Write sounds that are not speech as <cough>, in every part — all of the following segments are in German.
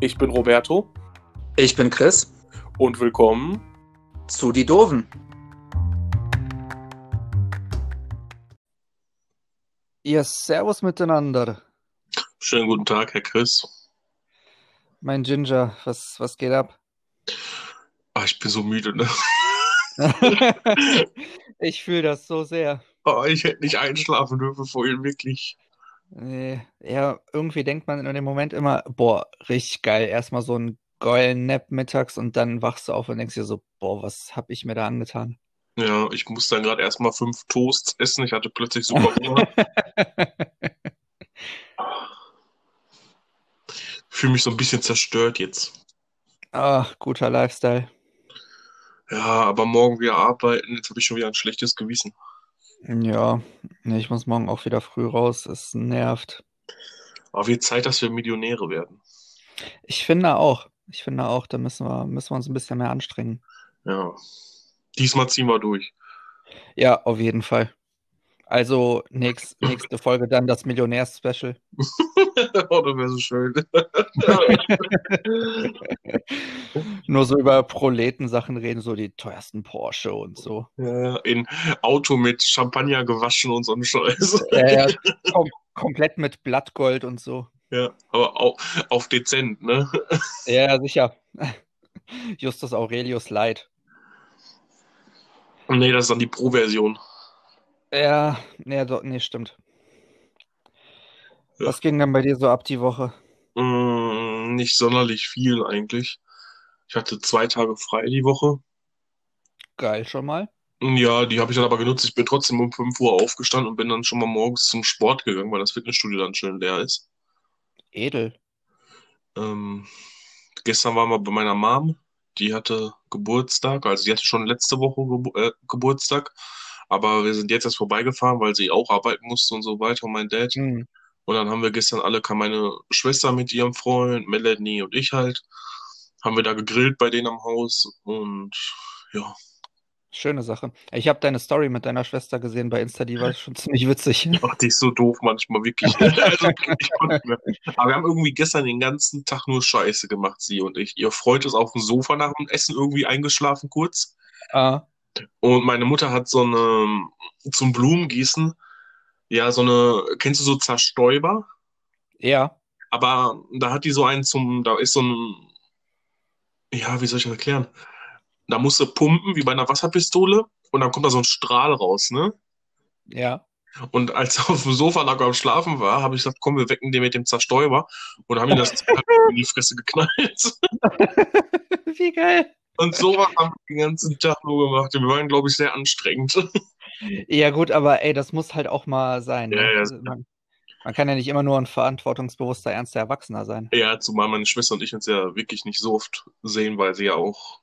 Ich bin Roberto Ich bin Chris. und willkommen. Zu die Doofen. Ja, servus miteinander. Schönen guten Tag, Herr Chris. Mein Ginger, was, was geht ab? Ah, ich bin so müde, ne? <laughs> Ich fühle das so sehr. Oh, ich hätte nicht einschlafen dürfen vorhin, wirklich. Nee, ja, irgendwie denkt man in dem Moment immer, boah, richtig geil. Erstmal so einen geilen Nap mittags und dann wachst du auf und denkst dir so, boah, was hab ich mir da angetan? Ja, ich musste dann gerade erstmal fünf Toasts essen. Ich hatte plötzlich super Hunger. <laughs> Fühle mich so ein bisschen zerstört jetzt. Ah, guter Lifestyle. Ja, aber morgen wieder arbeiten. Jetzt habe ich schon wieder ein schlechtes Gewissen. Ja, nee, ich muss morgen auch wieder früh raus. Es nervt. Aber wird Zeit, dass wir Millionäre werden. Ich finde auch, ich finde auch, da müssen wir, müssen wir uns ein bisschen mehr anstrengen. Ja. Diesmal ziehen wir durch. Ja, auf jeden Fall. Also nächst, nächste Folge dann das Millionärs-Special. <laughs> oh, das wäre so schön. <laughs> Nur so über Proletensachen reden, so die teuersten Porsche und so. Ja, in Auto mit Champagner gewaschen und so ein Scheiß. <laughs> Ja, ja, kom komplett mit Blattgold und so. Ja, aber auch auf dezent, ne? Ja, ja, sicher. Justus Aurelius Light. Nee, das ist dann die Pro-Version. Ja, nee, doch, nee, stimmt. Ja. Was ging dann bei dir so ab die Woche? Mm, nicht sonderlich viel eigentlich. Ich hatte zwei Tage frei die Woche. Geil schon mal. Ja, die habe ich dann aber genutzt. Ich bin trotzdem um 5 Uhr aufgestanden und bin dann schon mal morgens zum Sport gegangen, weil das Fitnessstudio dann schön leer ist. Edel. Ähm, gestern waren wir bei meiner Mom. Die hatte Geburtstag. Also die hatte schon letzte Woche Gebu äh, Geburtstag. Aber wir sind jetzt erst vorbeigefahren, weil sie auch arbeiten musste und so weiter und mein Dad. Hm. Und dann haben wir gestern alle, kam meine Schwester mit ihrem Freund, Melanie und ich halt, haben wir da gegrillt bei denen am Haus und ja, Schöne Sache. Ich habe deine Story mit deiner Schwester gesehen bei Insta, die war <laughs> schon ziemlich witzig. <laughs> ach, die ist so doof manchmal wirklich. <laughs> Also, ich konnte nicht mehr. Aber wir haben irgendwie gestern den ganzen Tag nur Scheiße gemacht, sie und ich. Ihr Freund ist auf dem Sofa nach dem Essen irgendwie eingeschlafen kurz. Ah, Und meine Mutter hat so eine, zum Blumengießen, ja, so eine, kennst du so Zerstäuber? ja. Aber da hat die so einen zum, da ist so ein, ja, wie soll ich das erklären? Da musst du pumpen, wie bei einer Wasserpistole, und dann kommt da so ein Strahl raus, ne? Ja. Und als er <laughs> auf dem Sofa lag und am Schlafen war, habe ich gesagt, komm, wir wecken den mit dem Zerstäuber und haben ihm das <laughs> in die Fresse geknallt. <laughs> Wie geil. Und sowas haben wir den ganzen Tag nur gemacht. Wir waren, glaube ich, sehr anstrengend. <laughs> Ja, gut, aber ey, das muss halt auch mal sein. Ja, ne? ja, Also man, man kann ja nicht immer nur ein verantwortungsbewusster, ernster Erwachsener sein. Ja, zumal meine Schwester und ich uns ja wirklich nicht so oft sehen, weil sie ja auch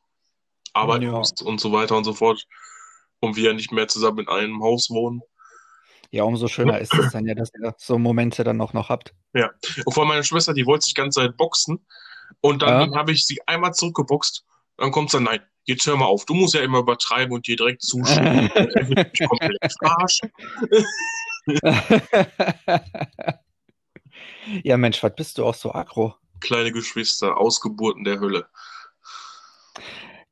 arbeiten Ja. muss und so weiter und so fort. Und wir ja nicht mehr zusammen in einem Haus wohnen. Ja, umso schöner ist es dann ja, dass ihr so Momente dann auch noch habt. Und vor allem meine Schwester, die wollte sich ganz Zeit boxen. Und dann Ja. habe ich sie einmal zurückgeboxt. Dann kommt sie dann, nein, jetzt hör mal auf. Du musst ja immer übertreiben und dir direkt zuschauen. <laughs> ich komplett verarschen. <laughs> Ja, Mensch, was bist du auch so aggro? Kleine Geschwister, Ausgeburten der Hölle.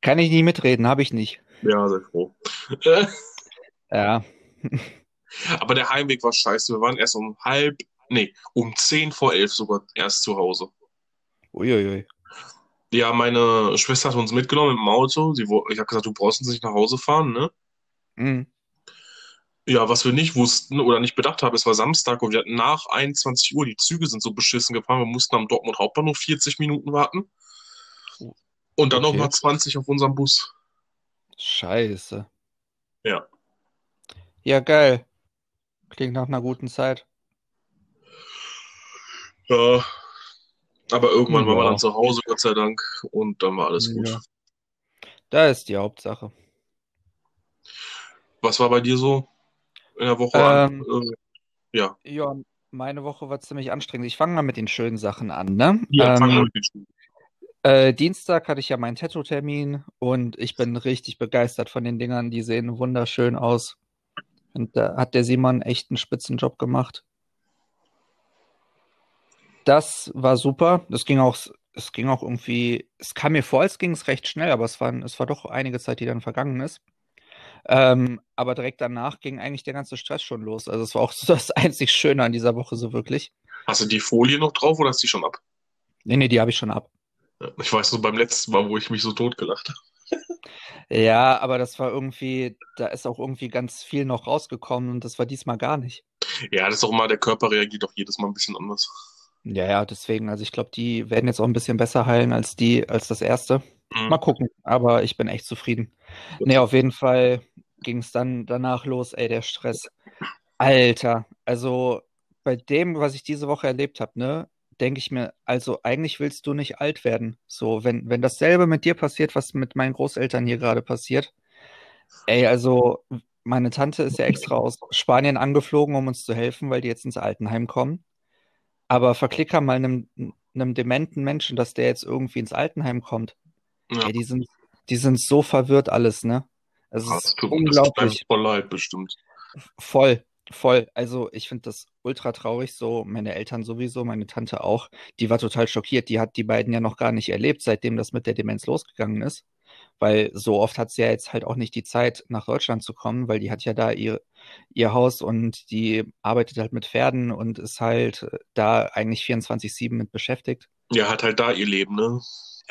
Kann ich nicht mitreden, habe ich nicht. Ja, sehr froh. <laughs> Ja, Aber der Heimweg war scheiße. Wir waren erst um halb, nee, um zehn vor elf sogar erst zu Hause. uiuiui. Ja, meine Schwester hat uns mitgenommen im Auto. Sie, wo- ich habe gesagt, du brauchst uns nicht nach Hause fahren, ne? Hm. Ja, was wir nicht wussten oder nicht bedacht haben, es war Samstag und wir hatten nach 21 Uhr, die Züge sind so beschissen gefahren, wir mussten am Dortmund Hauptbahnhof 40 Minuten warten. Und dann Okay. noch mal 20 auf unserem Bus. Scheiße. Ja. Ja, geil. Klingt nach einer guten Zeit. Ja. Aber irgendwann waren wir Ja. dann zu Hause, Gott sei Dank, und dann war alles gut. Ja. Da ist die Hauptsache. Was war bei dir so in der Woche? Ähm, Äh, ja, Ja, meine Woche war ziemlich anstrengend. Ich fange mal mit den schönen Sachen an, ne? ja, fangen wir Ähm, mit den Schuhen. äh, Dienstag hatte ich ja meinen Tattoo-Termin und ich bin richtig begeistert von den Dingern. Die sehen wunderschön aus. Und da hat der Simon echt einen Spitzenjob gemacht. Das war super. Das ging auch es ging auch irgendwie, es kam mir vor, als ging es recht schnell, aber es war, es war doch einige Zeit, die dann vergangen ist. Ähm, aber direkt danach ging eigentlich der ganze Stress schon los. Also es war auch so <laughs> das einzig Schöne an dieser Woche, so wirklich. Hast du die Folie noch drauf oder ist die schon ab? Nee, nee, die habe ich schon ab. Ich weiß nur beim letzten Mal, wo ich mich so totgelacht habe. Ja, aber das war irgendwie, da ist auch irgendwie ganz viel noch rausgekommen und das war diesmal gar nicht. Ja, das ist auch immer, der Körper reagiert auch jedes Mal ein bisschen anders. Ja, ja, deswegen, also ich glaube, die werden jetzt auch ein bisschen besser heilen als die, als das erste. Mhm. Mal gucken, aber ich bin echt zufrieden. Nee, auf jeden Fall ging es dann danach los, ey, der Stress. Alter, also bei dem, was ich diese Woche erlebt habe, ne, denke ich mir, also eigentlich willst du nicht alt werden. So, wenn, wenn dasselbe mit dir passiert, was mit meinen Großeltern hier gerade passiert. Ey, also meine Tante ist ja extra aus Spanien angeflogen, um uns zu helfen, weil die jetzt ins Altenheim kommen. Aber verklicker mal einem, einem dementen Menschen, dass der jetzt irgendwie ins Altenheim kommt. Ja. Ey, die sind, die sind so verwirrt alles, ne? Also es das ist tut unglaublich. voll leid, bestimmt. Voll, voll. Also ich finde das ultra traurig so. Meine Eltern sowieso, meine Tante auch. Die war total schockiert. Die hat die beiden ja noch gar nicht erlebt, seitdem das mit der Demenz losgegangen ist. Weil so oft hat sie ja jetzt halt auch nicht die Zeit, nach Deutschland zu kommen, weil die hat ja da ihr, ihr Haus und die arbeitet halt mit Pferden und ist halt äh, da eigentlich 24/7 mit beschäftigt. Ja, hat halt da ihr Leben, ne?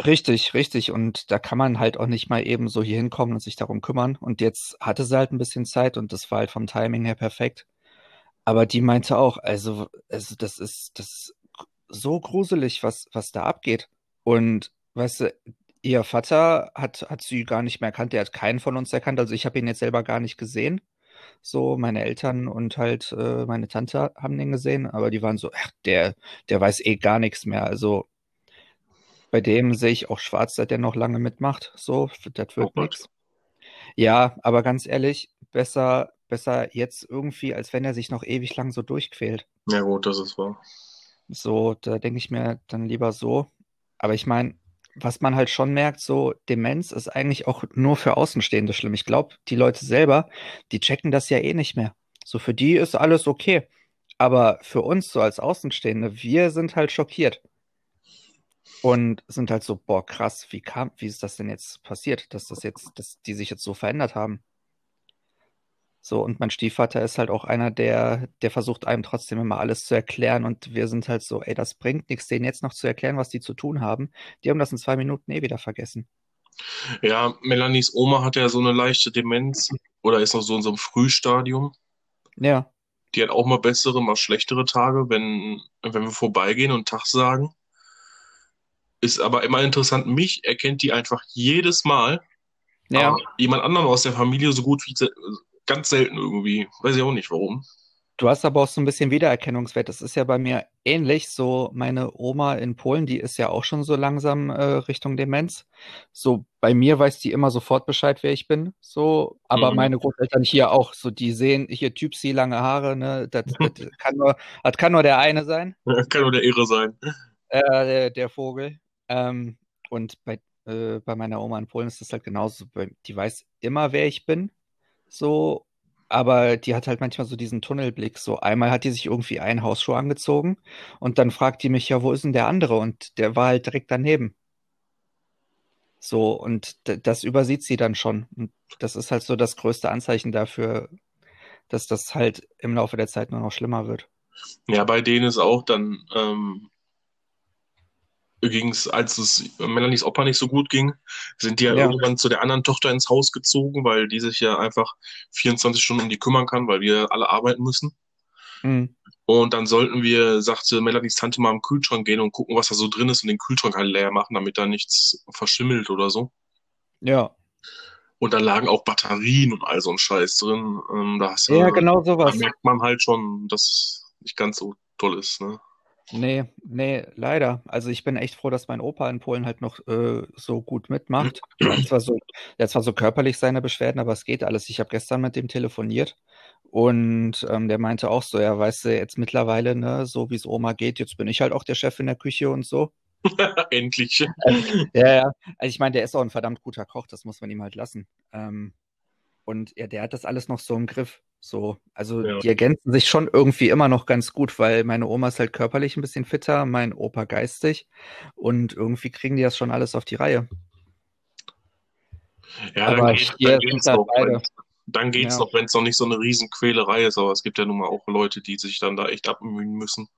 Richtig, richtig. Und da kann man halt auch nicht mal eben so hier hinkommen und sich darum kümmern. Und jetzt hatte sie halt ein bisschen Zeit und das war halt vom Timing her perfekt. Aber die meinte auch, also, also das ist, das ist so gruselig, was, was da abgeht. Und weißt du, ihr Vater hat, hat sie gar nicht mehr erkannt, der hat keinen von uns erkannt. Also ich habe ihn jetzt selber gar nicht gesehen. So, meine Eltern und halt äh, meine Tante haben den gesehen, aber die waren so, ach, der, der weiß eh gar nichts mehr. Also bei dem sehe ich auch schwarz, dass der noch lange mitmacht. So, das Oh wird Gott. nichts. Ja, aber ganz ehrlich, besser, besser jetzt irgendwie, als wenn er sich noch ewig lang so durchquält. Ja, gut, das ist wahr. So, da denke ich mir dann lieber so. Aber ich meine, was man halt schon merkt, so Demenz ist eigentlich auch nur für Außenstehende schlimm. Ich glaube, die Leute selber, die checken das ja eh nicht mehr. So für die ist alles okay. Aber für uns so als Außenstehende, wir sind halt schockiert. Und sind halt so, boah, krass, wie kam, wie ist das denn jetzt passiert, dass das jetzt, dass die sich jetzt so verändert haben? So, und mein Stiefvater ist halt auch einer, der, der versucht einem trotzdem immer alles zu erklären. Und wir sind halt so, ey, das bringt nichts, denen jetzt noch zu erklären, was die zu tun haben. Die haben das in zwei Minuten eh wieder vergessen. Ja, Melanies Oma hat ja so eine leichte Demenz oder ist noch so in so einem Frühstadium. Ja, Die hat auch mal bessere, mal schlechtere Tage, wenn, wenn wir vorbeigehen und Tag sagen. Ist aber immer interessant, mich erkennt die einfach jedes Mal, ja. jemand anderen aus der Familie so gut wie ganz selten irgendwie. Weiß ich auch nicht warum. Du hast aber auch so ein bisschen Wiedererkennungswert. Das ist ja bei mir ähnlich. So, meine Oma in Polen, die ist ja auch schon so langsam äh, Richtung Demenz. So, bei mir weiß die immer sofort Bescheid, wer ich bin. So, aber Mhm. meine Großeltern hier auch. So, die sehen hier Typsi, lange Haare, ne? Das, <laughs> das kann nur, das kann nur der eine sein. <laughs> Kann nur der Irre sein. äh, der, der Vogel. Ähm, und bei, äh, bei meiner Oma in Polen ist das halt genauso. Die weiß immer, wer ich bin. So, aber die hat halt manchmal so diesen Tunnelblick. So, einmal hat die sich irgendwie einen Hausschuh angezogen und dann fragt die mich, ja, wo ist denn der andere? Und der war halt direkt daneben. So, und das übersieht sie dann schon. Und das ist halt so das größte Anzeichen dafür, dass das halt im Laufe der Zeit nur noch schlimmer wird. Ja, bei denen ist auch dann, ähm, ging es, als es Melanies Opa nicht so gut ging, sind die ja, Ja. irgendwann zu der anderen Tochter ins Haus gezogen, weil die sich ja einfach 24 Stunden um die kümmern kann, weil wir alle arbeiten müssen. Mhm. Und dann sollten wir, sagte Melanies Tante, mal im Kühlschrank gehen und gucken, was da so drin ist und den Kühlschrank halt leer machen, damit da nichts verschimmelt oder so. Ja. Und da lagen auch Batterien und all so ein Scheiß drin. Ähm, da hast du, Ja, genau da sowas. merkt man halt schon, dass es nicht ganz so toll ist, ne? Nee, nee, leider. Also ich bin echt froh, dass mein Opa in Polen halt noch äh, so gut mitmacht. Er hat zwar so, er hat zwar so körperlich seine Beschwerden, aber es geht alles. Ich habe gestern mit dem telefoniert und ähm, der meinte auch so, ja, weißt du, jetzt mittlerweile, ne, so wie es Oma geht, jetzt bin ich halt auch der Chef in der Küche und so. <laughs> Endlich. Ja, ja. Also ich meine, der ist auch ein verdammt guter Koch, das muss man ihm halt lassen. Ähm, und ja, der hat das alles noch so im Griff. So, also Ja. die ergänzen sich schon irgendwie immer noch ganz gut, weil meine Oma ist halt körperlich ein bisschen fitter, mein Opa geistig und irgendwie kriegen die das schon alles auf die Reihe. Ja, Aber dann, geht, dann geht's halt noch, beide. dann geht's Ja. noch, wenn es noch nicht so eine Riesenquälerei ist, aber es gibt ja nun mal auch Leute, die sich dann da echt abmühen müssen.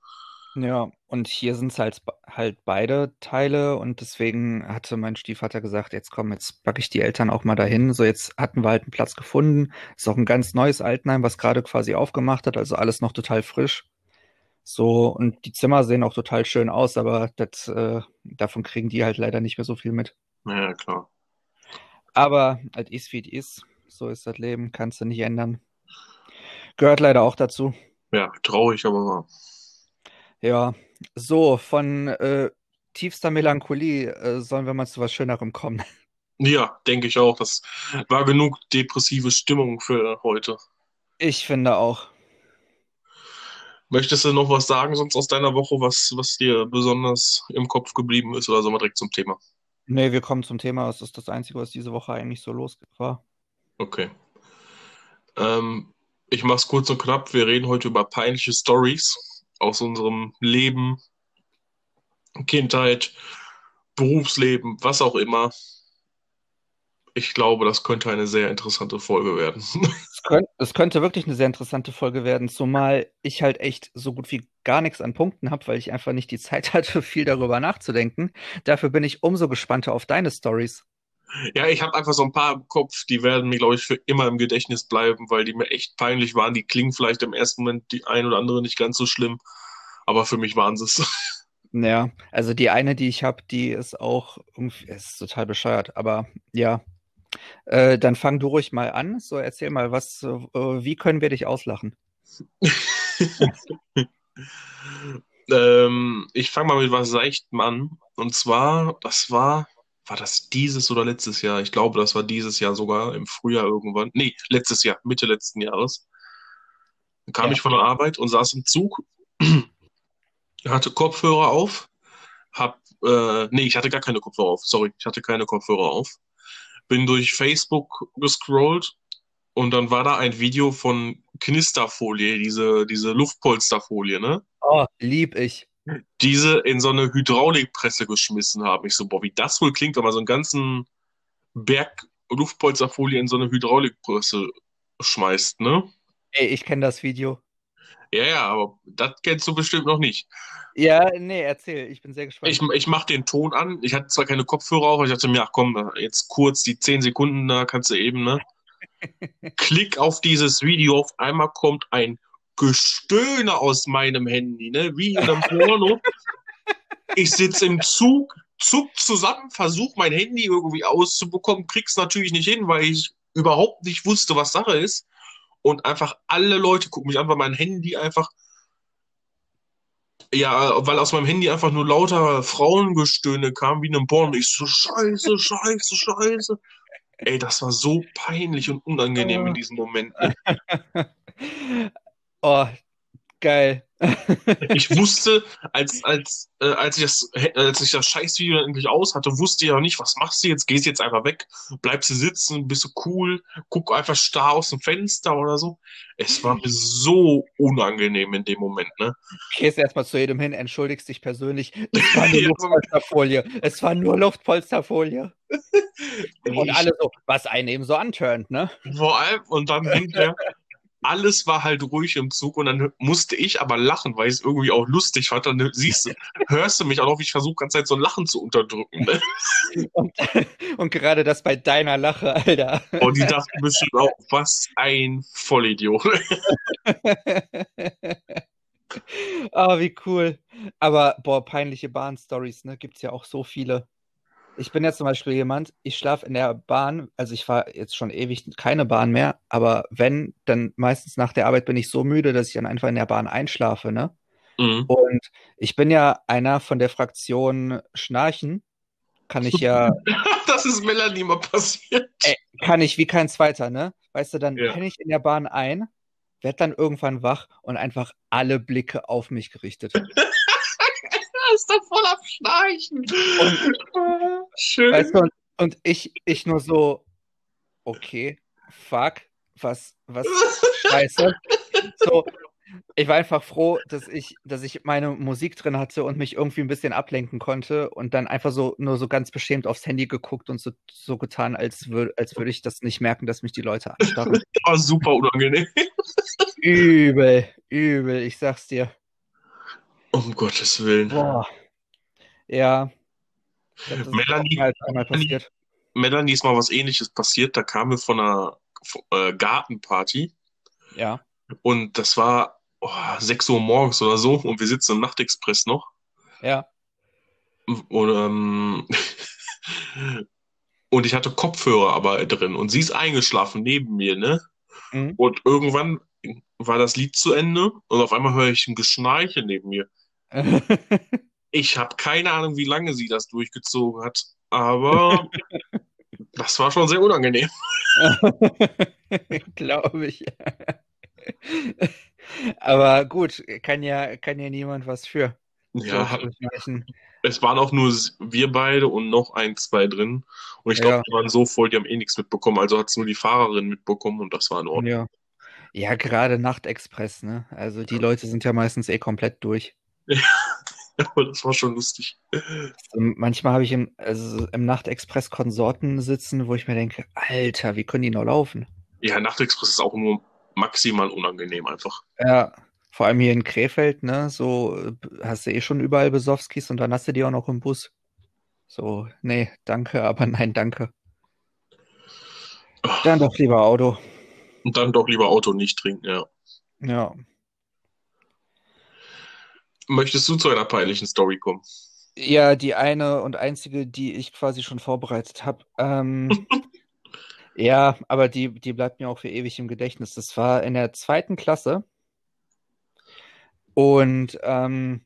Ja, und hier sind es halt, halt beide Teile und deswegen hatte mein Stiefvater gesagt, jetzt komm, jetzt packe ich die Eltern auch mal dahin. So, jetzt hatten wir halt einen Platz gefunden. Ist auch ein ganz neues Altenheim, was gerade quasi aufgemacht hat, also alles noch total frisch. So, und die Zimmer sehen auch total schön aus, aber das, äh, davon kriegen die halt leider nicht mehr so viel mit. Ja, klar. Aber halt ist wie es ist. So ist das Leben, kannst du nicht ändern. Gehört leider auch dazu. Ja, traurig, aber wahr. Ja, so, von äh, tiefster Melancholie äh, sollen wir mal zu was Schönerem kommen. <laughs> Ja, denke ich auch. Das war genug depressive Stimmung für heute. Ich finde auch. Möchtest du noch was sagen, sonst aus deiner Woche, was, was dir besonders im Kopf geblieben ist, oder sollen wir direkt zum Thema? Nee, wir kommen zum Thema. Das ist das Einzige, was diese Woche eigentlich so los war. Okay. Ähm, ich mach's kurz und knapp. Wir reden heute über peinliche Stories aus unserem Leben, Kindheit, Berufsleben, was auch immer. Ich glaube, das könnte eine sehr interessante Folge werden. <laughs> Es könnte, es könnte wirklich eine sehr interessante Folge werden, zumal ich halt echt so gut wie gar nichts an Punkten habe, weil ich einfach nicht die Zeit <laughs> hatte, viel darüber nachzudenken. Dafür bin ich umso gespannter auf deine Stories. Ja, ich habe einfach so ein paar im Kopf, die werden mir, glaube ich, für immer im Gedächtnis bleiben, weil die mir echt peinlich waren. Die klingen vielleicht im ersten Moment die ein oder andere nicht ganz so schlimm, aber für mich waren sie es. <laughs> Ja, also die eine, die ich habe, die ist auch irgendwie, ist total bescheuert, aber ja. Äh, dann fang du ruhig mal an. So, erzähl mal, was, äh, wie können wir dich auslachen? <laughs> Ähm, ich fange mal mit was Seichtem an. Und zwar, das war, war das dieses oder letztes Jahr? Ich glaube, das war dieses Jahr sogar, im Frühjahr irgendwann. Nee, letztes Jahr, Mitte letzten Jahres. Dann kam Ja. ich von der Arbeit und saß im Zug, <clears throat> hatte Kopfhörer auf, hab, äh, nee, ich hatte gar keine Kopfhörer auf, sorry, ich hatte keine Kopfhörer auf. Bin durch Facebook gescrollt und dann war da ein Video von Knisterfolie, diese, diese Luftpolsterfolie, ne? Oh, lieb ich. Diese in so eine Hydraulikpresse geschmissen haben. Ich so, boah, wie das wohl klingt, wenn man so einen ganzen Berg Luftpolsterfolie in so eine Hydraulikpresse schmeißt, ne? Ey, ich kenne das Video. Ja, ja, aber das kennst du bestimmt noch nicht. Ja, nee, erzähl, ich bin sehr gespannt. Ich, ich mach den Ton an. Ich hatte zwar keine Kopfhörer auf, aber ich dachte mir, ach komm, jetzt kurz die 10 Sekunden, da kannst du eben, ne? <laughs> Klick auf dieses Video, auf einmal kommt ein Gestöhne aus meinem Handy, ne? Wie in einem Porno. Ich sitze im Zug, zuck zusammen, versuche mein Handy irgendwie auszubekommen, krieg's natürlich nicht hin, weil ich überhaupt nicht wusste, was Sache ist. Und einfach alle Leute gucken mich an, weil mein Handy einfach, ja, weil aus meinem Handy einfach nur lauter Frauengestöhne kam, wie in einem Porno. Ich so, scheiße, scheiße, scheiße. Ey, das war so peinlich und unangenehm in diesem Moment. <laughs> Oh, geil. <laughs> Ich wusste, als, als, äh, als ich das, äh, als ich das Scheißvideo endlich aus hatte, wusste ich ja nicht, was machst du jetzt? Gehst jetzt einfach weg, bleibst du sitzen, bist du cool, guck einfach starr aus dem Fenster oder so. Es war mir so unangenehm in dem Moment, ne? Gehst erstmal zu jedem hin, entschuldigst dich persönlich. Es <laughs> war nur. Luftpolsterfolie. Es war nur Luftpolsterfolie. <laughs> Und alle so, was einen eben so anturnt, ne? Vor allem, und dann hinterher, alles war halt ruhig im Zug und dann musste ich aber lachen, weil ich es irgendwie auch lustig fand. Dann siehst du, <laughs> hörst du mich auch noch, wie ich versuche, ganze Zeit so ein Lachen zu unterdrücken. Ne? <laughs> <laughs> Und, und gerade das bei deiner Lache, Alter. Und die dachten bestimmt auch, was ein Vollidiot. Ah, wie cool. Aber, boah, peinliche Bahn-Stories, ne? Gibt's ja auch so viele. Ich bin jetzt zum Beispiel jemand, ich schlafe in der Bahn, also ich fahre jetzt schon ewig keine Bahn mehr, aber wenn, dann meistens nach der Arbeit bin ich so müde, dass ich dann einfach in der Bahn einschlafe, ne? Mhm. Und ich bin ja einer von der Fraktion Schnarchen. Kann ich ja, <laughs> Das ist Melanie mal passiert. Ey. kann ich wie kein zweiter, ne? Weißt du, dann Ja. penne ich in der Bahn ein, werd dann irgendwann wach und einfach alle Blicke auf mich gerichtet. <laughs> Ist da voll am Schnarchen. Schön. Weißt du, und, ich, ich nur so, okay, fuck, was, was <laughs> scheiße. So, ich war einfach froh, dass ich, dass ich meine Musik drin hatte und mich irgendwie ein bisschen ablenken konnte und dann einfach so nur so ganz beschämt aufs Handy geguckt und so, so getan, als, würd, als würde ich das nicht merken, dass mich die Leute anstarren. War <laughs> super unangenehm. übel, übel, ich sag's dir. Um Gottes Willen. Boah. Ja. Glaub, Melanie- als einmal passiert. Melanie ist mal was ähnliches passiert. Da kamen wir von einer äh, Gartenparty Ja. und das war oh, 6 Uhr morgens oder so und wir sitzen im Nachtexpress noch. Ja. Und, ähm, <laughs> und ich hatte Kopfhörer aber drin und sie ist eingeschlafen neben mir, ne? Mhm. Und irgendwann war das Lied zu Ende und auf einmal höre ich ein Geschnarche neben mir. <laughs> Ich habe keine Ahnung, wie lange sie das durchgezogen hat, aber <laughs> das war schon sehr unangenehm. <laughs> Glaube ich. Aber gut, kann ja, kann ja niemand was für. So Ja, manchen. es waren auch nur wir beide und noch ein, zwei drin. Und ich glaube, Ja. die waren so voll, die haben eh nichts mitbekommen. Also hat es nur die Fahrerin mitbekommen und das war in Ordnung. Ja. Ja, gerade Nachtexpress, ne? Also die Leute sind ja meistens eh komplett durch. <laughs> Aber das war schon lustig. Also manchmal habe ich im, also im Nachtexpress Konsorten sitzen, wo ich mir denke, Alter, wie können die noch laufen? Ja, Nachtexpress ist auch nur maximal unangenehm einfach. Ja, vor allem hier in Krefeld, ne? So äh, hast du eh schon überall Besowskis und dann hast du die auch noch im Bus. So, nee, danke, aber nein, danke. Dann doch lieber Auto. Und dann doch lieber Auto nicht trinken, ja. Ja. Möchtest du zu einer peinlichen Story kommen? Ja, die eine und einzige, die ich quasi schon vorbereitet habe. Ähm, <laughs> ja, aber die, die bleibt mir auch für ewig im Gedächtnis. Das war in der zweiten Klasse. Und ähm,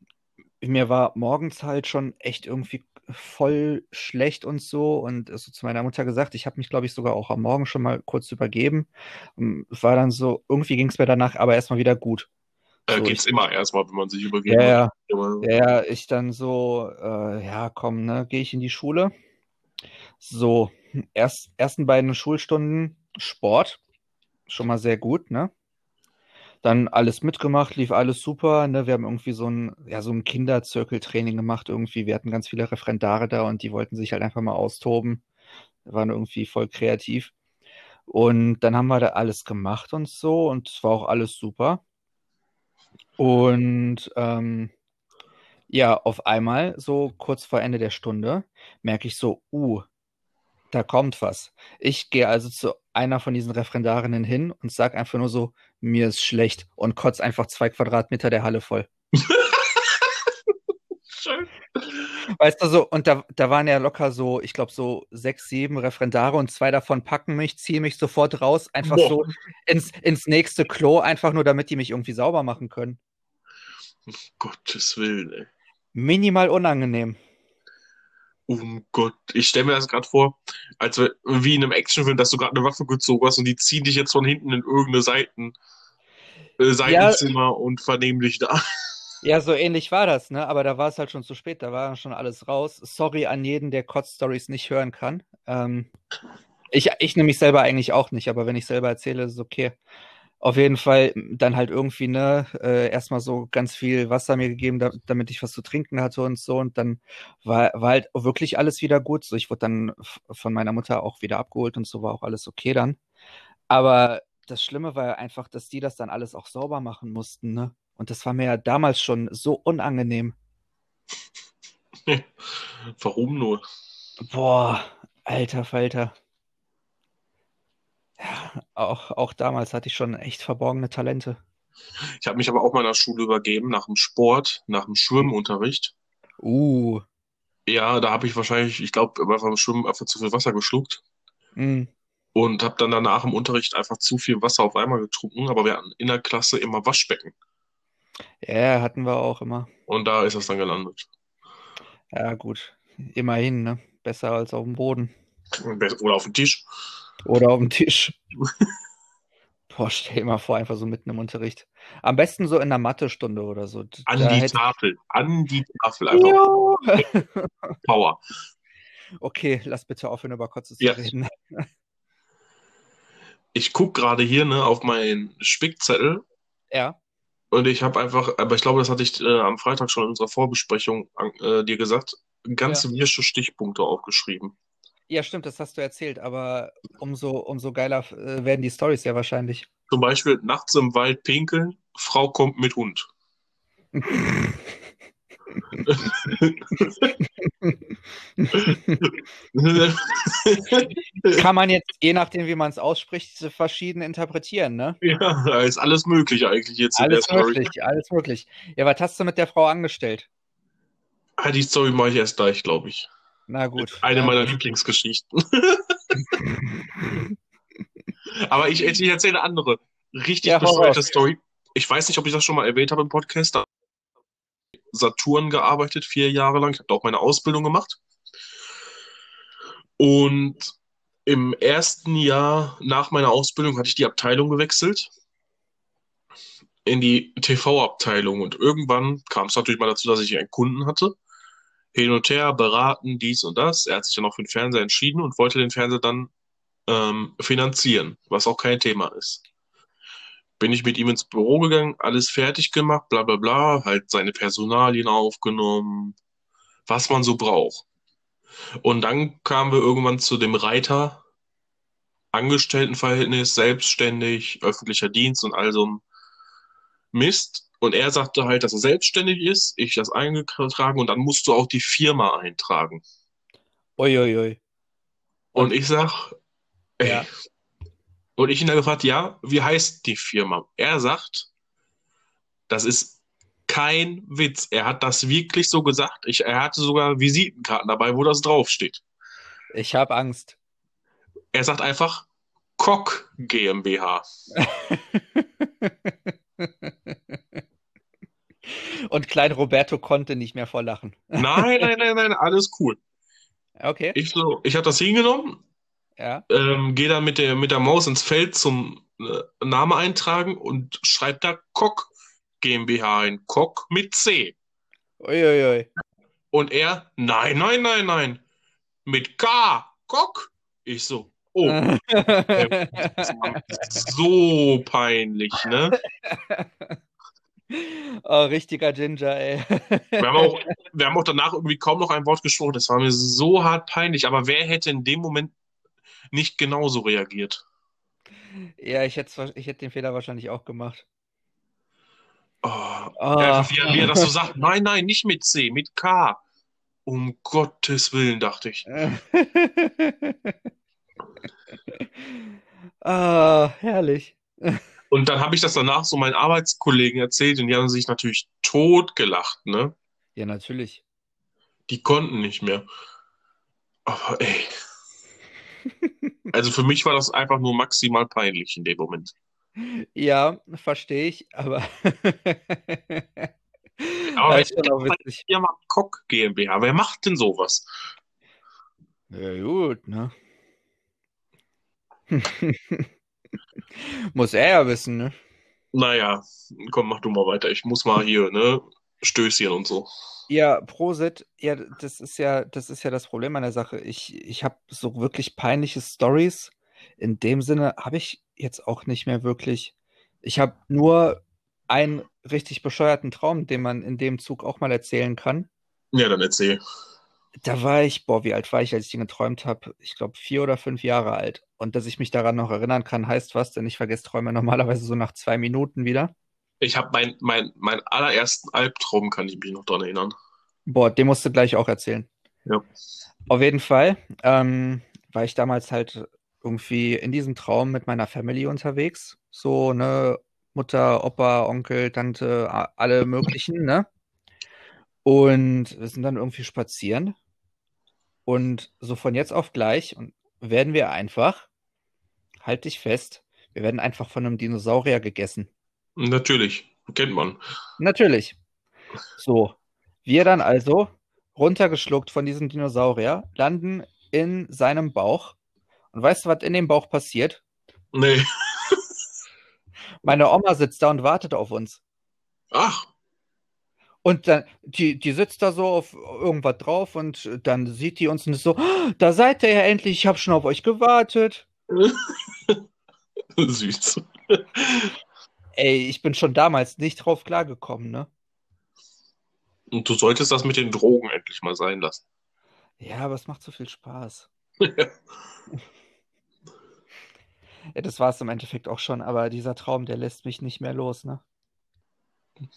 mir war morgens halt schon echt irgendwie voll schlecht und so. Und so zu meiner Mutter gesagt, ich habe mich, glaube ich, sogar auch am Morgen schon mal kurz übergeben. Und war dann so, irgendwie ging es mir danach aber erstmal wieder gut. Äh, So, geht's ich- immer erstmal, wenn man sich übergeht. Ja, ja. Ja, ich dann so, äh, ja, komm, ne, gehe ich in die Schule. So, erst, ersten beiden Schulstunden Sport, schon mal sehr gut, ne? Dann alles mitgemacht, lief alles super, ne? Wir haben irgendwie so ein, ja, so ein Kinderzirkeltraining gemacht irgendwie. Wir hatten ganz viele Referendare da und die wollten sich halt einfach mal austoben. Waren irgendwie voll kreativ. Und dann haben wir da alles gemacht und so und es war auch alles super. Und ähm, ja, auf einmal, so kurz vor Ende der Stunde, merke ich so, uh, da kommt was. Ich gehe also zu einer von diesen Referendarinnen hin und sag einfach nur so, mir ist schlecht und kotz einfach zwei Quadratmeter der Halle voll. Schön. Weißt du so, und da, da waren ja locker so, ich glaube, so sechs, sieben Referendare und zwei davon packen mich, ziehen mich sofort raus, einfach Boah. so ins, ins nächste Klo, einfach nur damit die mich irgendwie sauber machen können. Gottes Willen, ey. Minimal unangenehm. Um Gott, ich stelle mir das gerade vor, als wie in einem Actionfilm, dass du gerade eine Waffe gezogen hast und die ziehen dich jetzt von hinten in irgendeine Seiten, äh, Seitenzimmer und vernehmen dich da. <laughs> Ja, so ähnlich war das, ne? Aber da war es halt schon zu spät, da war schon alles raus. Sorry an jeden, der Kotz-Stories nicht hören kann. Ähm, ich, ich nehme mich selber eigentlich auch nicht, aber wenn ich selber erzähle, ist es okay. Auf jeden Fall dann halt irgendwie, ne, äh, erstmal so ganz viel Wasser mir gegeben, da, damit ich was zu trinken hatte und so. Und dann war, war halt wirklich alles wieder gut. So, ich wurde dann von meiner Mutter auch wieder abgeholt und so war auch alles okay dann. Aber das Schlimme war ja einfach, dass die das dann alles auch sauber machen mussten, ne? Und das war mir ja damals schon so unangenehm. <laughs> Warum nur? Boah, alter Falter. Ja, auch, auch damals hatte ich schon echt verborgene Talente. Ich habe mich aber auch mal der Schule übergeben, nach dem Sport, nach dem Schwimmunterricht. Uh, Ja, da habe ich wahrscheinlich, ich glaube, beim Schwimmen einfach zu viel Wasser geschluckt mm, und habe dann danach im Unterricht einfach zu viel Wasser auf einmal getrunken, aber wir hatten in der Klasse immer Waschbecken ja, hatten wir auch immer. und da ist das dann gelandet. Ja, gut. Immerhin, ne? Besser als auf dem Boden. Oder auf dem Tisch. Oder auf dem Tisch. <laughs> Boah, stell dir mal vor, einfach so mitten im Unterricht. Am besten so in der Mathestunde oder so. An Da die hätte- Tafel, an die Tafel, einfach Ja. <laughs> Power. Okay, lass bitte aufhören, über Kotze zu Ja. reden. <laughs> ich guck gerade hier ne, auf meinen Spickzettel Ja. und ich habe einfach, aber ich glaube, das hatte ich äh, am Freitag schon in unserer Vorbesprechung äh, dir gesagt, ganz Ja. wirsche Stichpunkte aufgeschrieben. Ja, stimmt, das hast du erzählt, aber umso, umso geiler äh, werden die Stories ja wahrscheinlich. Zum Beispiel nachts im Wald pinkeln, Frau kommt mit Hund. <laughs> Kann man jetzt, je nachdem, wie man es ausspricht, verschieden interpretieren, ne? Ja, da ist alles möglich eigentlich jetzt in der Alles Story. möglich, alles möglich. Ja, was hast du mit der Frau angestellt? Ah, die Story mache ich erst gleich, glaube ich. Na gut. Eine na meiner. Lieblingsgeschichten. <laughs> Aber ich, ich erzähle eine andere. Richtig Ja, bescheuerte. Story. Ich weiß nicht, ob ich das schon mal erwähnt habe im Podcast. Da Saturn gearbeitet, vier Jahre lang. Ich habe da auch meine Ausbildung gemacht. Und im ersten Jahr nach meiner Ausbildung hatte ich die Abteilung gewechselt in die TV-Abteilung. Und irgendwann kam es natürlich mal dazu, dass ich einen Kunden hatte. Hin und her, beraten, dies und das. Er hat sich dann auch für den Fernseher entschieden und wollte den Fernseher dann ähm, finanzieren, was auch kein Thema ist. Bin ich mit ihm ins Büro gegangen, alles fertig gemacht, bla bla bla, halt seine Personalien aufgenommen, was man so braucht. Und dann kamen wir irgendwann zu dem Reiter, Angestelltenverhältnis, selbstständig, öffentlicher Dienst und all so Mist. Und er sagte halt, dass er selbstständig ist, ich das eingetragen und dann musst du auch die Firma eintragen. Uiuiui. Und ich sag, ey, Ja. und ich ihn dann gefragt, ja, wie heißt die Firma? Er sagt, das ist kein Witz. Er hat das wirklich so gesagt. Ich, er hatte sogar Visitenkarten dabei, wo das draufsteht. Ich habe Angst. Er sagt einfach Kock GmbH. <laughs> Und Klein Roberto konnte nicht mehr vor Lachen. Nein, nein, nein, nein, alles cool. Okay. Ich so, ich habe das hingenommen, Ja. ähm, gehe dann mit der, mit der Maus ins Feld zum äh, Name eintragen und schreibe da Kock GmbH ein. Kock mit C. Uiuiui. Und er, nein, nein, nein, nein, mit K, Kock. Ich so, oh, <laughs> so peinlich, ne? <laughs> Oh, richtiger Ginger, ey. Wir haben auch, wir haben auch danach irgendwie kaum noch ein Wort gesprochen. Das war mir so hart peinlich. Aber wer hätte in dem Moment nicht genauso reagiert? Ja, ich hätte, ich hätte den Fehler wahrscheinlich auch gemacht. Oh, Oh. einfach, wie, wie er das so sagt. Nein, nein, nicht mit C, mit K. Um Gottes Willen, dachte ich. <laughs> Ah, herrlich. Und dann habe ich das danach so meinen Arbeitskollegen erzählt und die haben sich natürlich totgelacht, ne? Ja, natürlich. Die konnten nicht mehr. Aber ey. <laughs> Also für mich war das einfach nur maximal peinlich in dem Moment. Ja, verstehe ich, aber. <laughs> Aber Das ist schon auch witzig. Firma Kock GmbH, wer macht denn sowas? Ja, gut, ne? <laughs> Muss er ja wissen, ne? Naja, komm, mach du mal weiter. Ich muss mal hier, ne? Stößchen und so. Ja, Prosit, ja, das ist ja, das ist ja das Problem an der Sache. Ich, ich habe so wirklich peinliche Stories. In dem Sinne habe ich jetzt auch nicht mehr wirklich. Ich habe nur einen richtig bescheuerten Traum, den man in dem Zug auch mal erzählen kann. Ja, dann erzähl. Da war ich, boah, wie alt war ich, als ich den geträumt habe? Ich glaube, vier oder fünf Jahre alt. Und dass ich mich daran noch erinnern kann, heißt was, denn ich vergesse Träume normalerweise so nach zwei Minuten wieder. Ich habe mein, mein, meinen allerersten Albtraum, kann ich mich noch dran erinnern. Boah, den musst du gleich auch erzählen. Ja. Auf jeden Fall ähm, war ich damals halt irgendwie in diesem Traum mit meiner Family unterwegs. So, ne, Mutter, Opa, Onkel, Tante, alle möglichen, ne? Und wir sind dann irgendwie spazieren. Und so von jetzt auf gleich werden wir einfach, halt dich fest, wir werden einfach von einem Dinosaurier gegessen. Natürlich, kennt man. Natürlich. So, wir dann also runtergeschluckt von diesem Dinosaurier, landen in seinem Bauch. Und weißt du, was in dem Bauch passiert? Nee. Meine Oma sitzt da und wartet auf uns. Ach, Und dann, die, die sitzt da so auf irgendwas drauf und dann sieht die uns und ist so, "Ah, da seid ihr ja endlich, ich habe schon auf euch gewartet. <laughs> Süß. Ey, ich bin schon damals nicht drauf klargekommen, ne? Und du solltest das mit den Drogen endlich mal sein lassen. Ja, aber es macht so viel Spaß. <laughs> Ja. Ja, das war es im Endeffekt auch schon, aber dieser Traum, der lässt mich nicht mehr los, ne?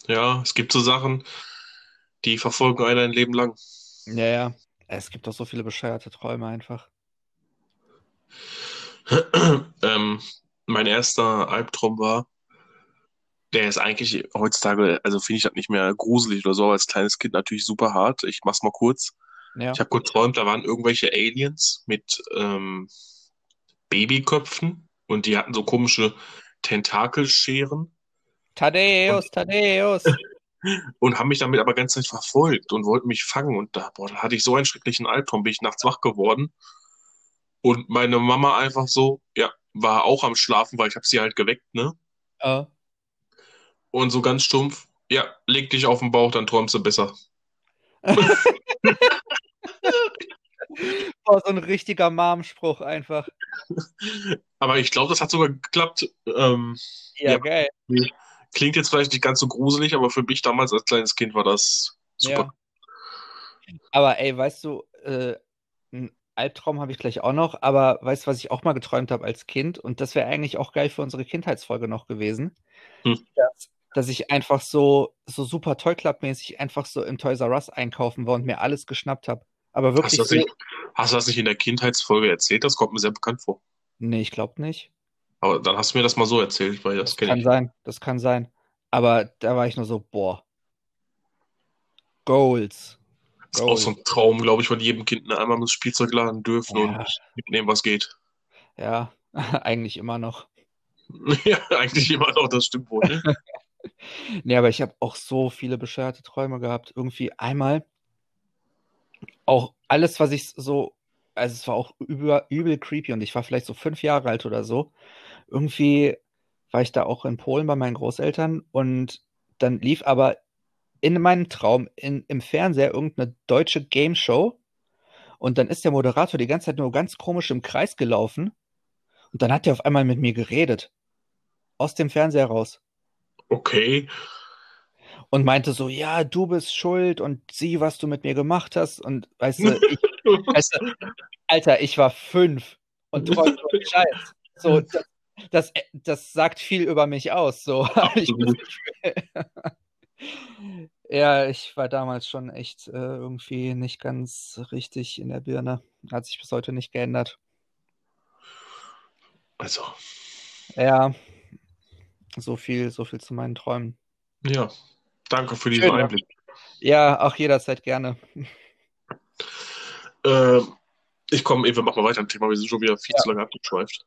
Ja, es gibt so Sachen, die verfolgen einen ein Leben lang. Ja, ja. Es gibt doch so viele bescheuerte Träume einfach. <clears throat> ähm, mein erster Albtraum war, der ist eigentlich heutzutage, also finde ich das nicht mehr gruselig oder so, aber als kleines Kind natürlich super hart. Ich mach's mal kurz. Ja. Ich habe geträumt, da waren irgendwelche Aliens mit ähm, Babyköpfen und die hatten so komische Tentakelscheren Thaddeus, Thaddeus. <laughs> und haben mich damit aber ganz Zeit verfolgt und wollten mich fangen. Und da, boah, da hatte ich so einen schrecklichen Albtraum, bin ich nachts wach geworden. Und meine Mama einfach so, ja, war auch am Schlafen, weil ich habe sie halt geweckt, ne? Äh, Und so ganz stumpf, ja, leg dich auf den Bauch, dann träumst du besser. <laughs> oh, so ein richtiger Mom-Spruch einfach. <laughs> Aber ich glaube, das hat sogar geklappt. Ähm, Ja, Ja. geil. Klingt jetzt vielleicht nicht ganz so gruselig, aber für mich damals als kleines Kind war das super. Ja. Aber ey, weißt du, äh, einen Albtraum habe ich gleich auch noch, aber weißt du, was ich auch mal geträumt habe als Kind? Und das wäre eigentlich auch geil für unsere Kindheitsfolge noch gewesen. Hm. Dass, dass ich einfach so, so super Toy Club-mäßig einfach so im Toys R Us einkaufen war und mir alles geschnappt habe. Aber Hast wirklich du, das so. nicht, hast du das nicht in der Kindheitsfolge erzählt? Das kommt mir sehr bekannt vor. Nee, ich glaube nicht. Aber dann hast du mir das mal so erzählt, weil das Das kenne kann ich. sein, das kann sein. Aber da war ich nur so, boah. Goals. Das ist auch so ein Traum, glaube ich, von jedem Kind. Ne? Einmal ins Spielzeugladen dürfen Ja. und mitnehmen, was geht. Ja, <laughs> eigentlich immer noch. <laughs> ja, eigentlich immer noch, das stimmt wohl. Ne? <laughs> Nee, aber ich habe auch so viele bescheuerte Träume gehabt. Irgendwie einmal auch alles, was ich so, also es war auch über, übel creepy und ich war vielleicht so fünf Jahre alt oder so. Irgendwie war ich da auch in Polen bei meinen Großeltern und dann lief aber in meinem Traum in, im Fernseher irgendeine deutsche Game Show und dann ist der Moderator die ganze Zeit nur ganz komisch im Kreis gelaufen und dann hat er auf einmal mit mir geredet. Aus dem Fernseher raus Okay. und meinte so, ja, du bist schuld und sieh, was du mit mir gemacht hast. Und weißt du, <laughs> ich, weißt du, Alter, ich war fünf und träumte Scheiß. So, das, das, das sagt viel über mich aus. So. <laughs> <laughs> Ja, ich war damals schon echt äh, irgendwie nicht ganz richtig in der Birne. Hat sich bis heute nicht geändert. Also, Ja, so viel, so viel zu meinen Träumen. ja. Danke für diesen Schön, ja. Einblick. Ja, auch jederzeit gerne. <laughs> Ähm, ich komme, wir machen mal weiter im Thema. Wir sind schon wieder viel zu lange abgeschweift.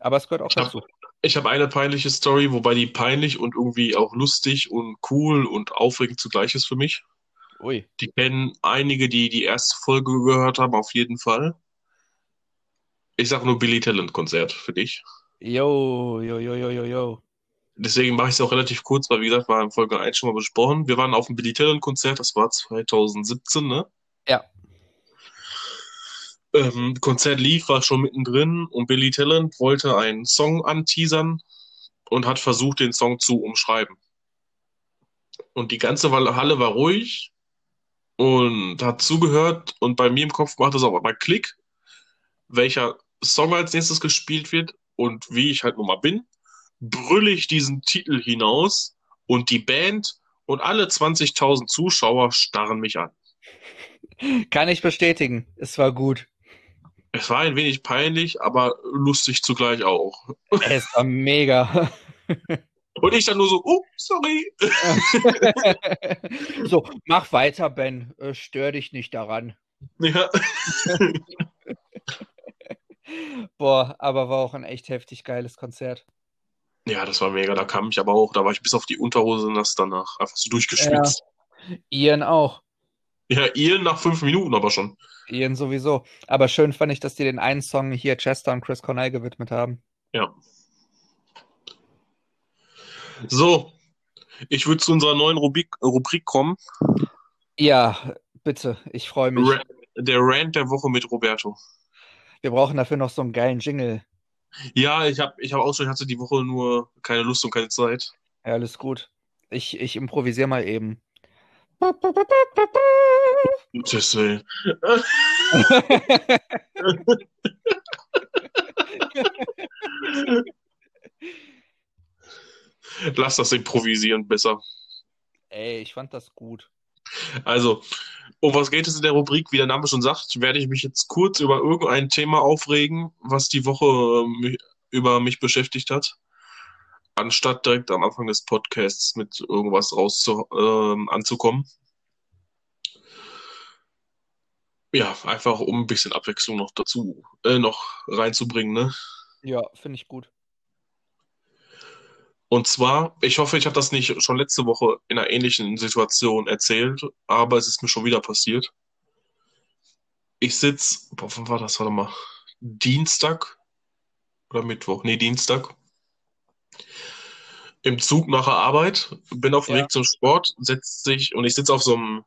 Aber es gehört auch Ich hab- dazu. Ich habe eine peinliche Story, wobei die peinlich und irgendwie auch lustig und cool und aufregend zugleich ist für mich. Ui. Die kennen einige, die die erste Folge gehört haben, auf jeden Fall. Ich sage nur Billy Talent Konzert für dich. Yo, yo, yo, yo, yo, yo. Deswegen mache ich es auch relativ kurz, weil wie gesagt, war in Folge 1 schon mal besprochen. Wir waren auf dem Billy Talent Konzert, das war 2017, ne? Ja. Ähm, Konzert lief, war schon mittendrin und Billy Talent wollte einen Song anteasern und hat versucht, den Song zu umschreiben. Und die ganze Halle war ruhig und hat zugehört und bei mir im Kopf macht es auf einmal Klick, welcher Song als nächstes gespielt wird und wie ich halt nun mal bin, brülle ich diesen Titel hinaus und die Band und alle 20.000 Zuschauer starren mich an. Kann ich bestätigen. Es war gut. Es war ein wenig peinlich, aber lustig zugleich auch. Es war mega. <laughs> Und ich dann nur so, oh, sorry. <laughs> so, mach weiter, Ben. Äh, Stör dich nicht daran. Ja. <laughs> Boah, aber war auch ein echt heftig geiles Konzert. ja, das war mega. Da kam ich aber auch, da war ich bis auf die Unterhose nass danach. Einfach so durchgeschwitzt. Ian auch. Ja, ihr nach fünf Minuten aber schon. Ian sowieso. Aber schön fand ich, dass die den einen Song hier Chester und Chris Cornell gewidmet haben. Ja. So, ich würde zu unserer neuen Rubrik, Rubrik kommen. Ja, bitte. Ich freue mich. Ra der Rant der Woche mit Roberto. Wir brauchen dafür noch so einen geilen Jingle. Ja, ich habe ich hab auch schon, ich hatte die Woche nur keine Lust und keine Zeit. Ja, alles gut. Ich, ich improvisiere mal eben. Deswegen. Lass das improvisieren besser. Ey, ich fand das gut. Also, um was geht es in der Rubrik? Wie der Name schon sagt, werde ich mich jetzt kurz über irgendein Thema aufregen, was die Woche äh, mich, über mich beschäftigt hat, anstatt direkt am Anfang des Podcasts mit irgendwas raus zu, ähm, anzukommen. Ja, einfach um ein bisschen Abwechslung noch dazu, äh, noch reinzubringen, ne? Ja, finde ich gut. Und zwar, ich hoffe, ich habe das nicht schon letzte Woche in einer ähnlichen Situation erzählt, aber es ist mir schon wieder passiert. Ich sitz, boah, wann war das? Warte mal. Dienstag oder Mittwoch? Nee, Dienstag. Im Zug nach der Arbeit, bin auf dem Ja. Weg zum Sport, setzt sich und ich sitze auf so einem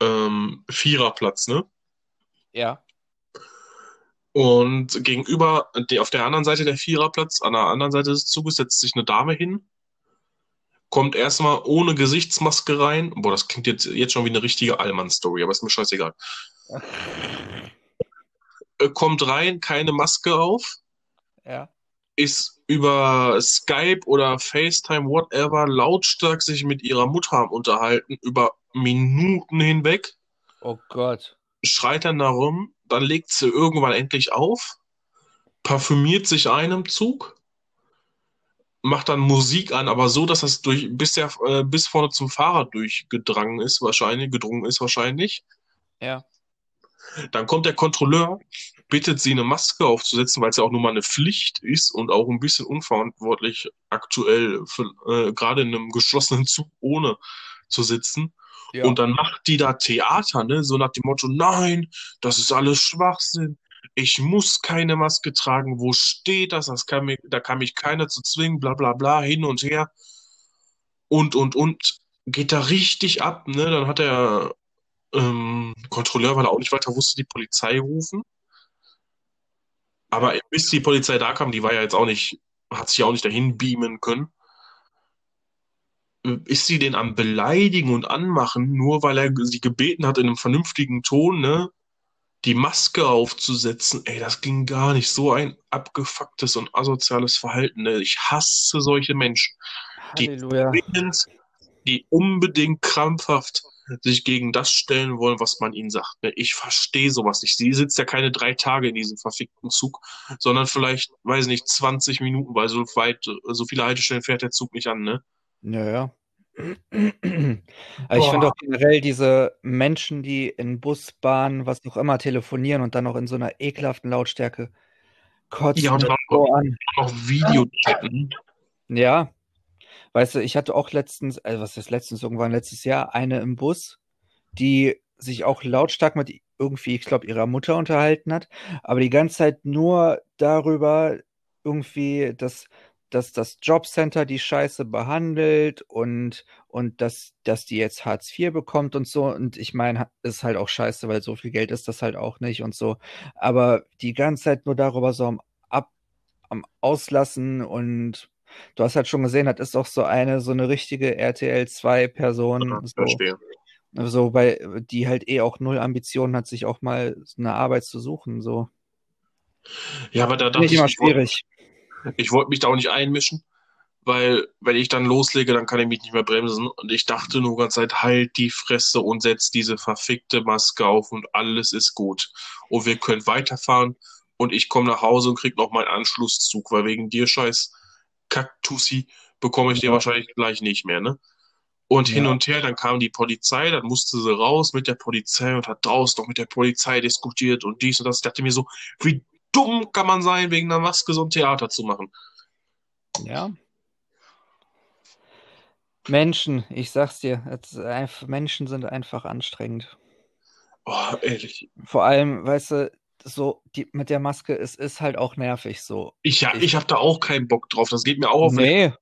ähm, Viererplatz, ne? Ja. Und gegenüber, die, auf der anderen Seite der Viererplatz, an der anderen Seite des Zuges, setzt sich eine Dame hin, kommt erstmal ohne Gesichtsmaske rein. Boah, das klingt jetzt, jetzt schon wie eine richtige Allmann-Story, aber ist mir scheißegal. Äh, Kommt rein, keine Maske auf, Ja. ist über Skype oder FaceTime, whatever, lautstark sich mit ihrer Mutter am unterhalten, über Minuten hinweg. Oh Gott. Schreit dann da rum, dann legt sie irgendwann endlich auf, parfümiert sich ein im Zug, macht dann Musik an, aber so, dass das durch bis der äh, bis vorne zum Fahrer durchgedrangen ist, wahrscheinlich, gedrungen ist wahrscheinlich. Ja. Dann kommt der Kontrolleur, bittet sie eine Maske aufzusetzen, weil es ja auch nur mal eine Pflicht ist und auch ein bisschen unverantwortlich aktuell, für, äh, gerade in einem geschlossenen Zug ohne zu sitzen. Ja. Und dann macht die da Theater, ne? So nach dem Motto, nein, das ist alles Schwachsinn. Ich muss keine Maske tragen. Wo steht das? Das kann mir, da kann mich keiner zu zwingen, bla bla bla, hin und her. Und, und, und. Geht da richtig ab, ne? Dann hat der ähm, Kontrolleur, weil er auch nicht weiter wusste, die Polizei rufen. Aber bis die Polizei da kam, die war ja jetzt auch nicht, hat sich auch nicht dahin beamen können ist sie den am Beleidigen und Anmachen, nur weil er sie gebeten hat, in einem vernünftigen Ton, ne, die Maske aufzusetzen. Ey, das ging gar nicht. So ein abgefucktes und asoziales Verhalten. Ne? Ich hasse solche Menschen, die zwingend, die unbedingt krampfhaft sich gegen das stellen wollen, was man ihnen sagt. Ne? Ich verstehe sowas nicht. Sie sitzt ja keine drei Tage in diesem verfickten Zug, sondern vielleicht, weiß nicht, 20 Minuten, weil so weit, so viele Haltestellen fährt der Zug nicht an, ne? Ja, ja. Aber <clears throat> ich finde auch generell diese Menschen, die in Bus, Bahn, was auch immer telefonieren und dann noch in so einer ekelhaften Lautstärke kotzen Ja, und dann so an. Noch Videochatten. Ja, weißt du, ich hatte auch letztens, also was ist letztens, irgendwann letztes Jahr, eine im Bus, die sich auch lautstark mit irgendwie, ich glaube, ihrer Mutter unterhalten hat, aber die ganze Zeit nur darüber irgendwie, dass, dass das Jobcenter die Scheiße behandelt und, und dass, dass die jetzt Hartz IV bekommt und so. Und ich meine, ist halt auch scheiße, weil so viel Geld ist das halt auch nicht und so. Aber die ganze Zeit nur darüber so am, Ab, am Auslassen und du hast halt schon gesehen, das ist auch so eine, so eine richtige RTL 2 Person. Ja, so. verstehe. So, bei, die halt eh auch null Ambitionen hat, sich auch mal eine Arbeit zu suchen. So. Ja, aber da dachte ich, immer schwierig. Ich wollte mich da auch nicht einmischen, weil wenn ich dann loslege, dann kann ich mich nicht mehr bremsen. Und ich dachte nur ganz Zeit, halt die Fresse und setz diese verfickte Maske auf und alles ist gut. Und wir können weiterfahren und ich komme nach Hause und krieg noch meinen Anschlusszug, weil wegen dir scheiß Kaktussi bekomme ich den wahrscheinlich gleich nicht mehr, ne? Und hin Ja. und her, dann kam die Polizei, dann musste sie raus mit der Polizei und hat draußen noch mit der Polizei diskutiert und dies und das. Ich dachte mir so, wie dumm kann man sein, wegen einer Maske so ein Theater zu machen? Ja. Menschen, ich sag's dir, einfach, Menschen sind einfach anstrengend. Oh, ehrlich. Vor allem, weißt du, so die, mit der Maske, es ist halt auch nervig so. Ich, ja, Ich- ich habe da auch keinen Bock drauf. Das geht mir auch auf Nee,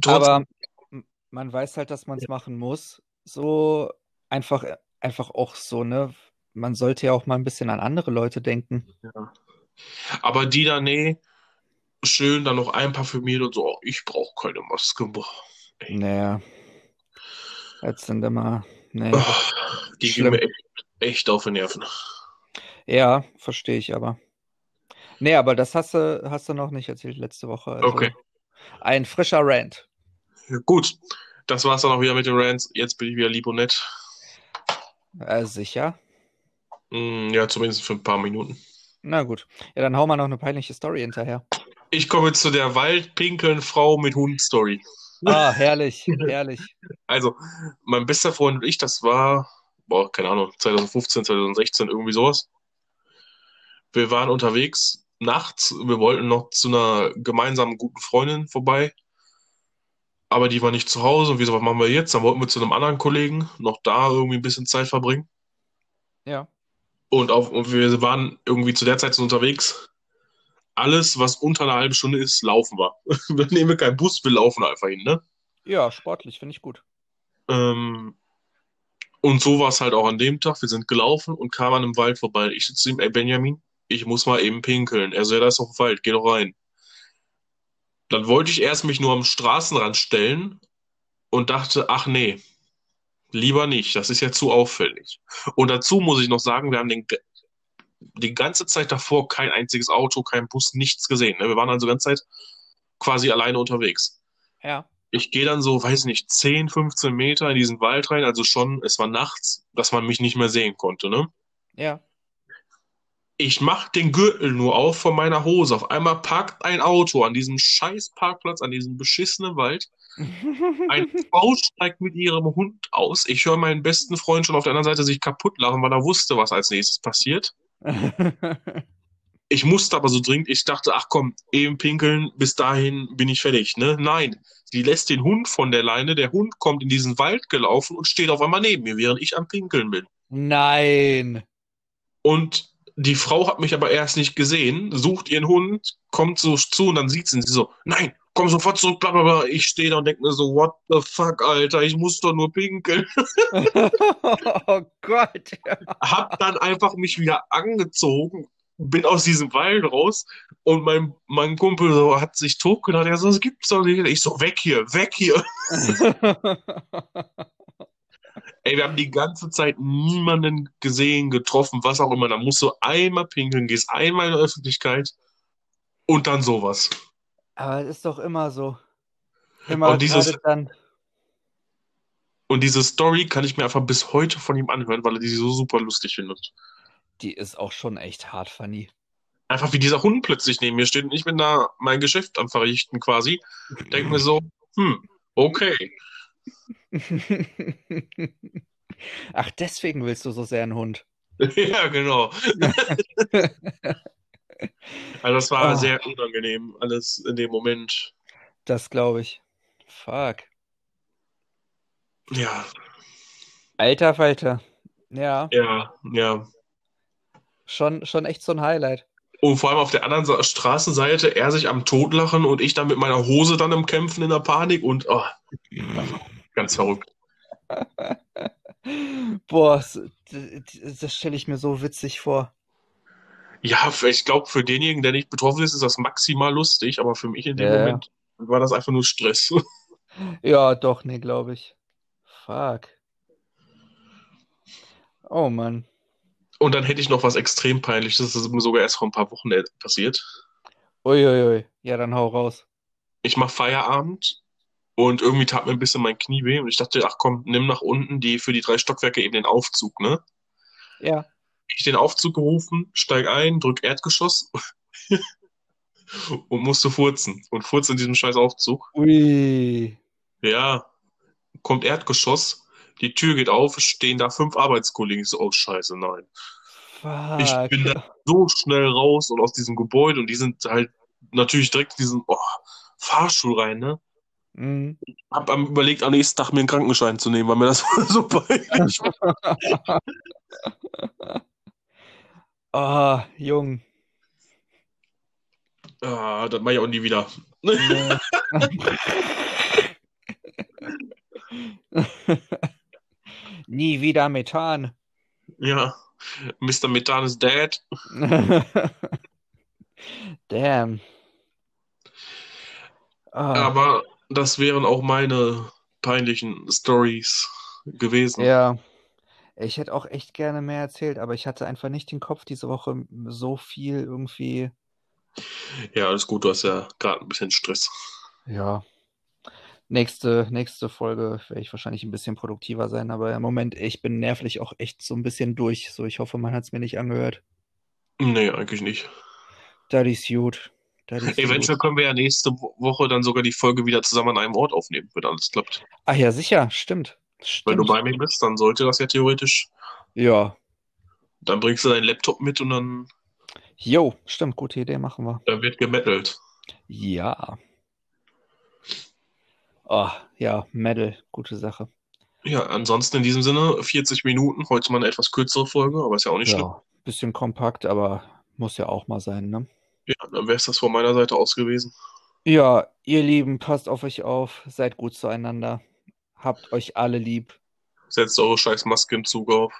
Trotzdem, aber man weiß halt, dass man es machen muss. So einfach, einfach auch so, ne? Man sollte ja auch mal ein bisschen an andere Leute denken. Aber die da, nee, schön dann noch einparfümiert und so. Ich brauche keine Maske. Boah. Naja. Jetzt sind immer. Nee. Ah, die gehen mir echt, echt auf die Nerven. Ja, verstehe ich aber. Nee, aber das hast du, hast du noch nicht erzählt letzte Woche. Also Okay. Ein frischer Rant. Ja, gut, das war's dann auch wieder mit den Rants. Jetzt bin ich wieder lieb und nett. Äh, sicher. Mm, ja, zumindest für ein paar Minuten. Na gut. Ja, dann hau mal noch eine peinliche Story hinterher. Ich komme zu der waldpinkeln Frau mit Hund-Story. Ah, herrlich, herrlich. Also, mein bester Freund und ich, das war, boah, keine Ahnung, 2015, 2016, irgendwie sowas. Wir waren unterwegs nachts, wir wollten noch zu einer gemeinsamen guten Freundin vorbei, aber die war nicht zu Hause. Und wir so, was machen wir jetzt? Dann wollten wir zu einem anderen Kollegen noch da irgendwie ein bisschen Zeit verbringen. Ja. Und, auf, und wir waren irgendwie zu der Zeit so unterwegs. Alles, was unter einer halben Stunde ist, laufen wir. <laughs> Wir nehmen keinen Bus, wir laufen einfach hin, ne? Ja, sportlich, finde ich gut. Ähm, und so war es halt auch an dem Tag. Wir sind gelaufen und kamen an einem Wald vorbei. Ich sitze ihm, ey Benjamin, ich muss mal eben pinkeln. Er so, ja, da ist doch ein Wald, geh doch rein. Dann wollte ich erst mich nur am Straßenrand stellen und dachte, ach nee, lieber nicht, das ist ja zu auffällig. Und dazu muss ich noch sagen, wir haben den, die ganze Zeit davor kein einziges Auto, kein Bus, nichts gesehen. ne? Wir waren also die ganze Zeit quasi alleine unterwegs. Ja. Ich gehe dann so, weiß nicht, 10, 15 Meter in diesen Wald rein, also schon, es war nachts, dass man mich nicht mehr sehen konnte, ne? Ja. Ich mach den Gürtel nur auf von meiner Hose. Auf einmal parkt ein Auto an diesem scheiß Parkplatz, an diesem beschissenen Wald. Eine Frau steigt mit ihrem Hund aus. Ich höre meinen besten Freund schon auf der anderen Seite sich kaputt lachen, weil er wusste, was als nächstes passiert. Ich musste aber so dringend, ich dachte, ach komm, eben pinkeln, bis dahin bin ich fertig, ne? Nein, sie lässt den Hund von der Leine, der Hund kommt in diesen Wald gelaufen und steht auf einmal neben mir, während ich am Pinkeln bin. Nein. Und die Frau hat mich aber erst nicht gesehen, sucht ihren Hund, kommt so zu und dann sieht sie ihn. Sie so, nein, komm sofort zurück, bla bla bla. Ich stehe da und denke mir so, what the fuck, Alter, ich muss doch nur pinkeln. <laughs> oh Gott. Hab dann einfach mich wieder angezogen, bin aus diesem Wald raus und mein, mein Kumpel so hat sich totgelacht. Er so, das gibt's doch nicht. Ich so, weg hier, weg hier. <laughs> Ey, wir haben die ganze Zeit niemanden gesehen, getroffen, was auch immer. Da musst du einmal pinkeln, gehst einmal in die Öffentlichkeit und dann sowas. Aber es ist doch immer so. Immer Und dieses- dann. Und diese Story kann ich mir einfach bis heute von ihm anhören, weil er die so super lustig findet. Die ist auch schon echt hart funny. Einfach wie dieser Hund plötzlich neben mir steht und ich bin da mein Geschäft am Verrichten quasi. Denk mir so, hm, okay. <laughs> Ach, deswegen willst du so sehr einen Hund. <laughs> ja, genau. <laughs> Also das war Ah. sehr unangenehm, alles in dem Moment. Das glaube ich. Fuck. Ja, Alter Falter. Ja, ja, ja. schon, schon echt so ein Highlight. Und vor allem auf der anderen Straßenseite er sich am Totlachen und ich dann mit meiner Hose dann im Kämpfen in der Panik und oh, ganz verrückt. <laughs> Boah, das, das stelle ich mir so witzig vor. Ja, ich glaube, für denjenigen, der nicht betroffen ist, ist das maximal lustig, aber für mich in dem Ja, ja. Moment war das einfach nur Stress. <laughs> Ja, doch, nee, glaube ich. Fuck. Oh Mann. Und dann hätte ich noch was extrem peinliches, das ist mir sogar erst vor ein paar Wochen passiert. Uiuiui. Ja, dann hau raus. Ich mache Feierabend und irgendwie tat mir ein bisschen mein Knie weh und ich dachte, ach komm, nimm nach unten die für die drei Stockwerke eben den Aufzug, ne? Ja. Ich den Aufzug gerufen, steig ein, drück Erdgeschoss <laughs> und musste furzen. Und furze in diesem scheiß Aufzug. Ui. Ja, kommt Erdgeschoss, die Tür geht auf, stehen da fünf Arbeitskollegen. Ich so, oh scheiße, nein. Ich Fuck. bin da so schnell raus und aus diesem Gebäude und die sind halt natürlich direkt in diesen oh, Fahrstuhl rein, ne? Mhm. Hab am überlegt, am nächsten Tag mir einen Krankenschein zu nehmen, weil mir das <laughs> so peinlich war. <laughs> Oh, Jung. Ah, das mach ich auch nie wieder. Nee. <laughs> Nie wieder Methan. Ja, Mr. Methan is dead. <laughs> Damn. Ah, Aber das wären auch meine peinlichen Stories gewesen. ja. Ich hätte auch echt gerne mehr erzählt, aber ich hatte einfach nicht den Kopf diese Woche so viel irgendwie. Ja, alles gut, du hast ja gerade ein bisschen Stress. Ja. Nächste, nächste Folge werde ich wahrscheinlich ein bisschen produktiver sein, aber im Moment, ich bin nervlich auch echt so ein bisschen durch. So, ich hoffe, man hat es mir nicht angehört. Nee, eigentlich nicht. Das ist gut. Das ist Eventuell gut. können wir ja nächste Wo- Woche dann sogar die Folge wieder zusammen an einem Ort aufnehmen, wenn alles klappt. Ach ja, sicher, stimmt. Wenn du Stimmt. bei mir bist, dann sollte das ja theoretisch. Ja. Dann bringst du deinen Laptop mit und dann, Jo, stimmt, gute Idee, machen wir. dann wird gemettelt. Ja. Oh, ja, Medal, gute Sache. Ja, ansonsten in diesem Sinne 40 Minuten, heute mal eine etwas kürzere Folge, aber ist ja auch nicht schlimm. Ja, bisschen kompakt, aber muss ja auch mal sein, ne? Ja, dann wäre es das von meiner Seite aus gewesen. Ja, ihr Lieben, passt auf euch auf, seid gut zueinander, habt euch alle lieb. Setzt eure scheiß Maske im Zug auf,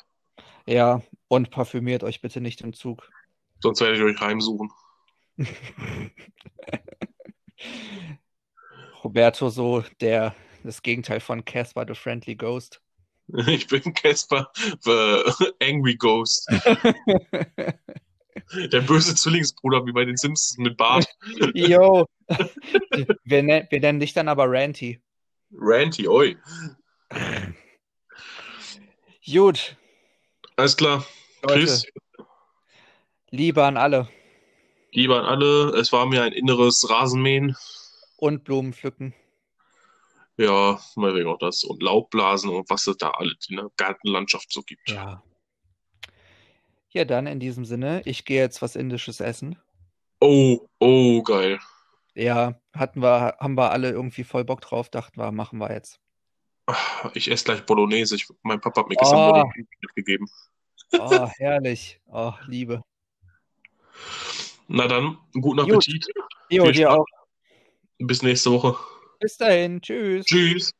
Ja, und parfümiert euch bitte nicht im Zug. sonst werde ich euch heimsuchen. <laughs> Roberto so der das Gegenteil von Casper the Friendly Ghost. <laughs> Ich bin Casper, the <laughs> Angry Ghost. Der böse Zwillingsbruder wie bei den Simpsons mit Bart. Yo. Wir, nen wir nennen dich dann aber Ranty. Ranty, oi. Gut, Alles klar. Leute, Tschüss. Liebe an alle Lieber an alle, es war mir ein inneres Rasenmähen. und Blumen pflücken. Ja, mal wegen auch das. Und Laubblasen und was es da alles in der Gartenlandschaft so gibt. Ja. Ja, dann in diesem Sinne, ich gehe jetzt was Indisches essen. Oh, oh, geil. Ja, hatten wir, haben wir alle irgendwie voll Bock drauf, dachten wir, machen wir jetzt. Ich esse gleich Bolognese. Ich, mein Papa hat mir gestern Oh. Bolognese mitgegeben. Oh, <laughs> herrlich. Oh, Liebe. Na dann, guten Gut. Appetit. Jo, dir auch. Bis nächste Woche. Bis dahin. Tschüss. Tschüss.